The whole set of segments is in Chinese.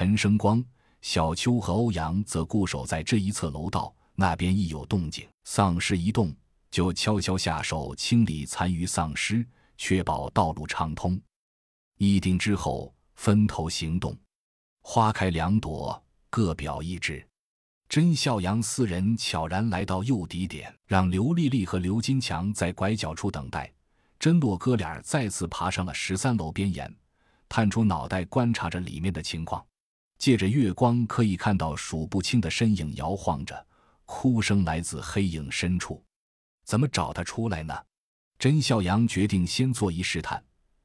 陈生光、小邱和欧阳则固守在这一侧楼道，那边一有动静，丧尸一动，就悄悄下手清理残余丧尸，确保道路畅通。议定之后，分头行动，花开两朵，各表一枝。甄孝阳四人悄然来到诱敌点，让刘丽丽和刘金强在拐角处等待。甄洛哥俩再次爬上了十三楼边沿，探出脑袋观察着里面的情况。借着月光，可以看到数不清的身影摇晃着，哭声来自黑影深处。怎么找他出来呢？甄孝阳决定先做一试探。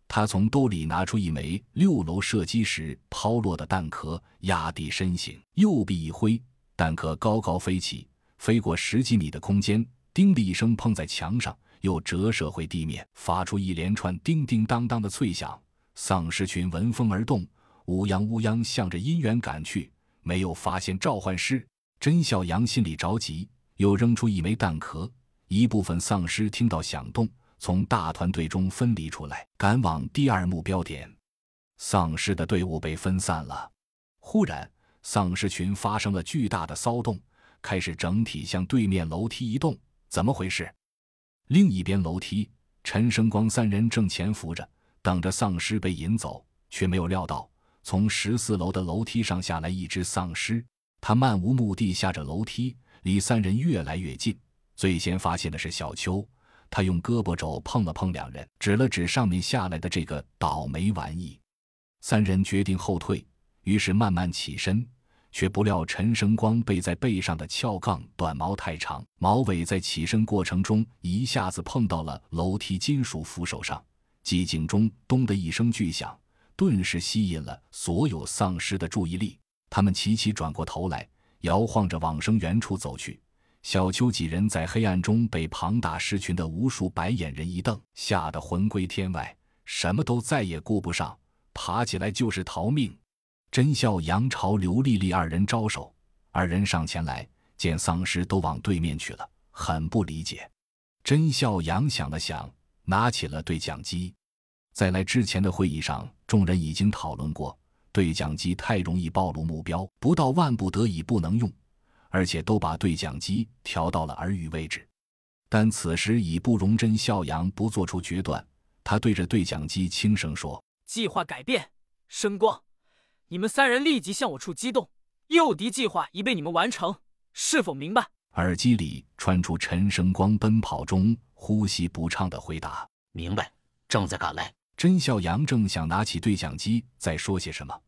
他从兜里拿出一枚六楼射击时抛落的弹壳，压低身形，右臂一挥。弹壳高高飞起，飞过十几米的空间，叮的一声碰在墙上，又折射回地面，发出一连串叮叮当当的脆响。丧尸群闻风而动，乌泱乌泱向着阴源赶去。没有发现召唤师，甄小阳心里着急，又扔出一枚弹壳。一部分丧尸听到响动，从大团队中分离出来，赶往第二目标点。丧尸的队伍被分散了。忽然。丧尸群发生了巨大的骚动，开始整体向对面楼梯移动。怎么回事？另一边楼梯，陈生光三人正潜伏着，等着丧尸被引走，却没有料到从十四楼的楼梯上下来一只丧尸。他漫无目的下着楼梯，离三人越来越近。最先发现的是小邱，他用胳膊肘碰了碰两人，指了指上面下来的这个倒霉玩意。三人决定后退，于是慢慢起身。却不料陈生光背在背上的撬杠短毛太长，毛尾在起身过程中一下子碰到了楼梯金属扶手上，寂静中咚的一声巨响，顿时吸引了所有丧尸的注意力。他们齐齐转过头来，摇晃着往生源处走去。小邱几人在黑暗中被庞大尸群的无数白眼人一瞪，吓得魂归天外，什么都再也顾不上，爬起来就是逃命。甄孝阳朝刘丽丽二人招手，二人上前来，见丧尸都往对面去了，很不理解。甄孝阳想了想，拿起了对讲机。在来之前的会议上，众人已经讨论过，对讲机太容易暴露目标，不到万不得已不能用，而且都把对讲机调到了耳语位置。但此时已不容真笑阳不做出决断，他对着对讲机轻声说：“计划改变，声光。”你们三人立即向我处机动，诱敌计划已被你们完成，是否明白？耳机里传出陈生光奔跑中呼吸不畅的回答：“明白，正在赶来。”甄笑阳正想拿起对讲机再说些什么，